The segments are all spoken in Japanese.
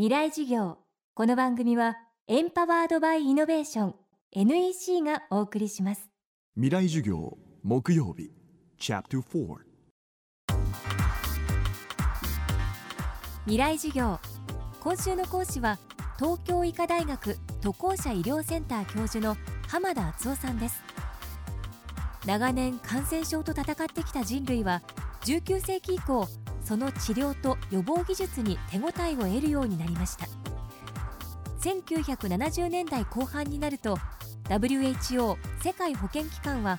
未来事業。この番組はエンパワードバイイノベーション NEC がお送りします。未来授業木曜日チャプター4未来事業。今週の講師は東京医科大学渡航者医療センター教授の浜田敦夫さんです。長年感染症と戦ってきた人類は19世紀以降その治療と予防技術に手応えを得るようになりました。1970年代後半になると WHO 世界保健機関は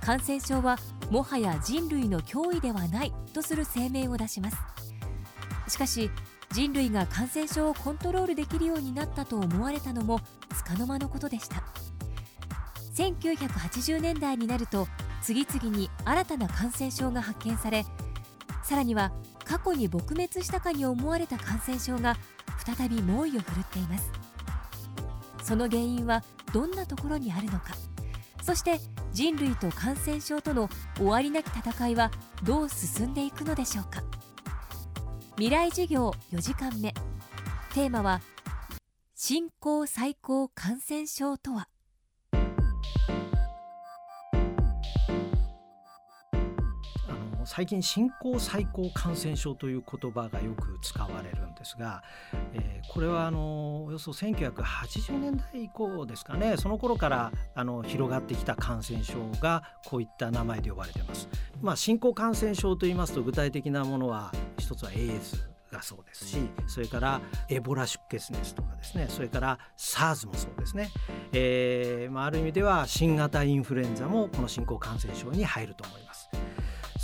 感染症はもはや人類の脅威ではないとする声明を出します。しかし人類が感染症をコントロールできるようになったと思われたのも束の間のことでした。1980年代になると次々に新たな感染症が発見されさらには過去に撲滅したかに思われた感染症が再び猛威を振るっています。その原因はどんなところにあるのか。そして人類と感染症との終わりなき戦いはどう進んでいくのでしょうか。未来授業4時間目。テーマは新興最高感染症とは。最近新興最高感染症という言葉がよく使われるんですが、えー、これはあのおよそ1980年代以降ですかねその頃からあの広がってきた感染症がこういった名前で呼ばれてます。まあ、新興感染症と言いますと具体的なものは一つはエイズがそうですしそれからエボラ出血熱とかですねそれから SARS もそうですね、えーまあ、ある意味では新型インフルエンザもこの新興感染症に入ると思います。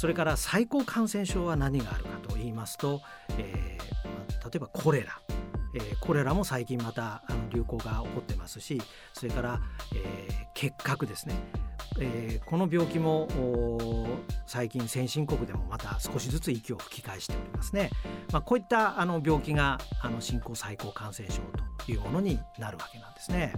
それから最高感染症は何があるかと言いますと、えー、例えばコレラ、えー、コレラも最近またあの流行が起こってますしそれから、えー、結核ですね、えー、この病気も最近先進国でもまた少しずつ息を吹き返しておりますね、まあ、こういったあの病気があの新興最高感染症というものになるわけなんですね、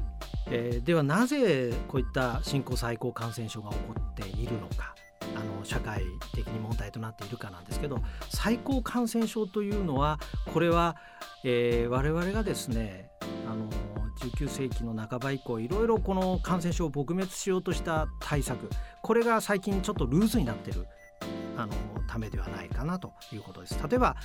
えー、ではなぜこういった新興最高感染症が起こっているのか。あの社会的に問題となっているかなんですけど最高感染症というのはこれは、えー、我々がですねあの19世紀の半ば以降いろいろこの感染症を撲滅しようとした対策これが最近ちょっとルーズになってるあのためではないかなということです。例えば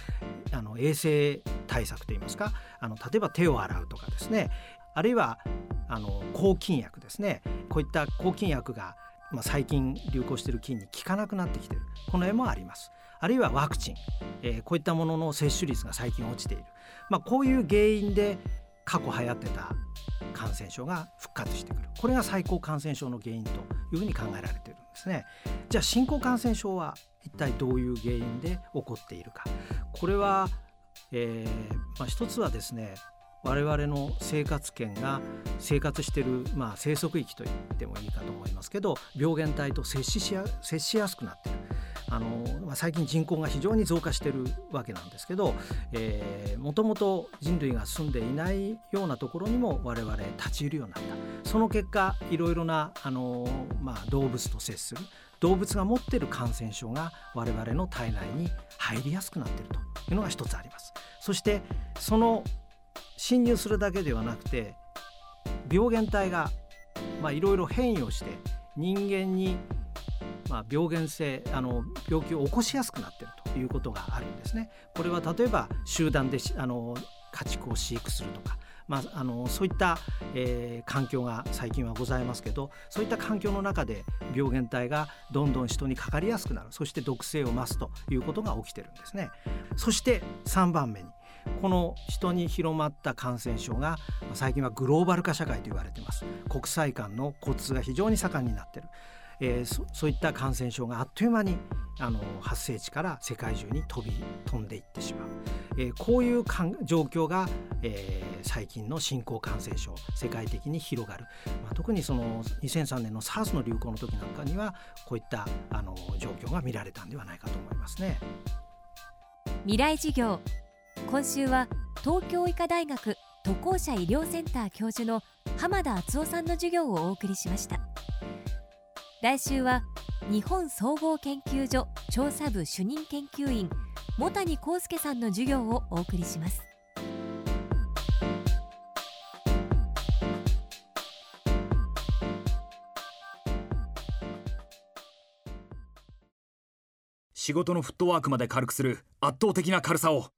あの衛生対策といいますかあの例えば手を洗うとかですねあるいはあの抗菌薬ですねこういった抗菌薬がまあ、最近流行している菌に効かなくなってきている。この絵もあります。あるいはワクチン、えー、こういったものの接種率が最近落ちている、まあ、こういう原因で過去流行ってた感染症が復活してくる。これが最高感染症の原因というふうに考えられているんですね。じゃあ新興感染症は一体どういう原因で起こっているか。これは、えーまあ、一つはですね我々の生活圏が生活してる、まあ、生息域と言ってもいいかと思いますけど病原体と接ししや接しやすくなっている。あのまあ、最近人口が非常に増加してるわけなんですけど、えー、もともと人類が住んでいないようなところにも我々立ち入るようになったその結果いろいろなあの、まあ、動物と接する動物が持ってる感染症が我々の体内に入りやすくなっているというのが一つあります。そしてその侵入するだけではなくて病原体がいろいろ変異をして人間にまあ病原性あの病気を起こしやすくなっているということがあるんですね。これは例えば集団であの家畜を飼育するとかまあ、あのそういった、えー、環境が最近はございますけどそういった環境の中で病原体がどんどん人にかかりやすくなるそして毒性を増すということが起きてるんですね。そして3番目にこの人に広まった感染症が最近はグローバル化社会と言われています。国際間の交通が非常に盛んになっている、えー、そういった感染症があっという間にあの発生地から世界中に飛び飛んでいってしまう、えー、こういう状況が、えー、最近の新興感染症世界的に広がる、まあ、特にその2003年の SARS の流行の時なんかにはこういったあの状況が見られたんではないかと思いますね。未来事業今週は東京医科大学渡航者医療センター教授の浜田敦夫さんの授業をお送りしました。来週は日本総合研究所調査部主任研究員茂谷康介さんの授業をお送りします。仕事のフットワークまで軽くする圧倒的な軽さを。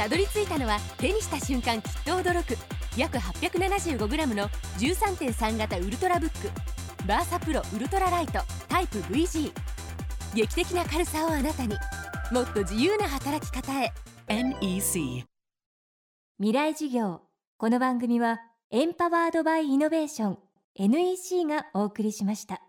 たどり着いたのは手にした瞬間きっと驚く。約 875g の13.3型ウルトラブック。バーサプロウルトラライトタイプ VG 劇的な軽さをあなたに。もっと自由な働き方へ。NEC 未来事業。この番組はエンパワードバイイノベーション。NEC がお送りしました